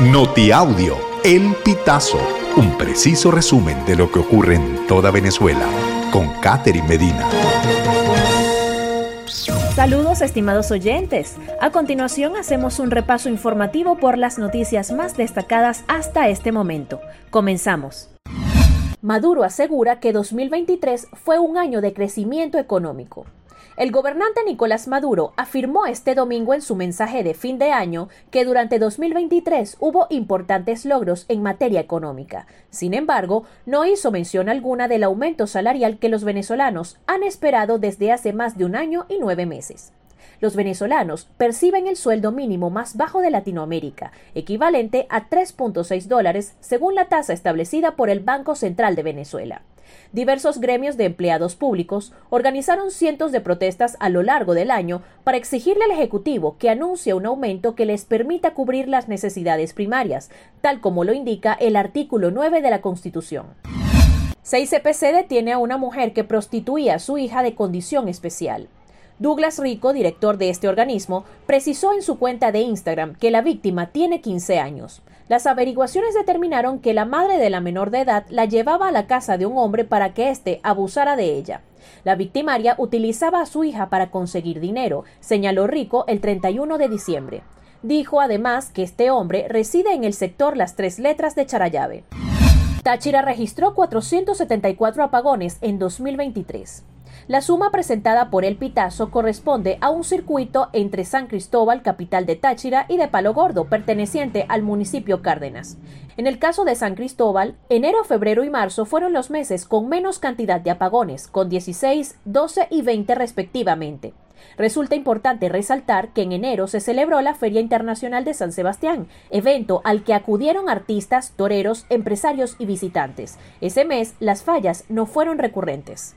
Notiaudio, El Pitazo, un preciso resumen de lo que ocurre en toda Venezuela, con Catherine Medina. Saludos estimados oyentes. A continuación hacemos un repaso informativo por las noticias más destacadas hasta este momento. Comenzamos. Maduro asegura que 2023 fue un año de crecimiento económico. El gobernante Nicolás Maduro afirmó este domingo en su mensaje de fin de año que durante 2023 hubo importantes logros en materia económica. Sin embargo, no hizo mención alguna del aumento salarial que los venezolanos han esperado desde hace más de un año y nueve meses los venezolanos perciben el sueldo mínimo más bajo de Latinoamérica, equivalente a 3.6 dólares según la tasa establecida por el Banco Central de Venezuela. Diversos gremios de empleados públicos organizaron cientos de protestas a lo largo del año para exigirle al Ejecutivo que anuncie un aumento que les permita cubrir las necesidades primarias, tal como lo indica el artículo 9 de la Constitución. 6CPC detiene a una mujer que prostituía a su hija de condición especial. Douglas Rico, director de este organismo, precisó en su cuenta de Instagram que la víctima tiene 15 años. Las averiguaciones determinaron que la madre de la menor de edad la llevaba a la casa de un hombre para que éste abusara de ella. La victimaria utilizaba a su hija para conseguir dinero, señaló Rico el 31 de diciembre. Dijo además que este hombre reside en el sector Las Tres Letras de Charayave. Táchira registró 474 apagones en 2023. La suma presentada por el Pitazo corresponde a un circuito entre San Cristóbal, capital de Táchira, y de Palo Gordo, perteneciente al municipio Cárdenas. En el caso de San Cristóbal, enero, febrero y marzo fueron los meses con menos cantidad de apagones, con 16, 12 y 20 respectivamente. Resulta importante resaltar que en enero se celebró la Feria Internacional de San Sebastián, evento al que acudieron artistas, toreros, empresarios y visitantes. Ese mes las fallas no fueron recurrentes.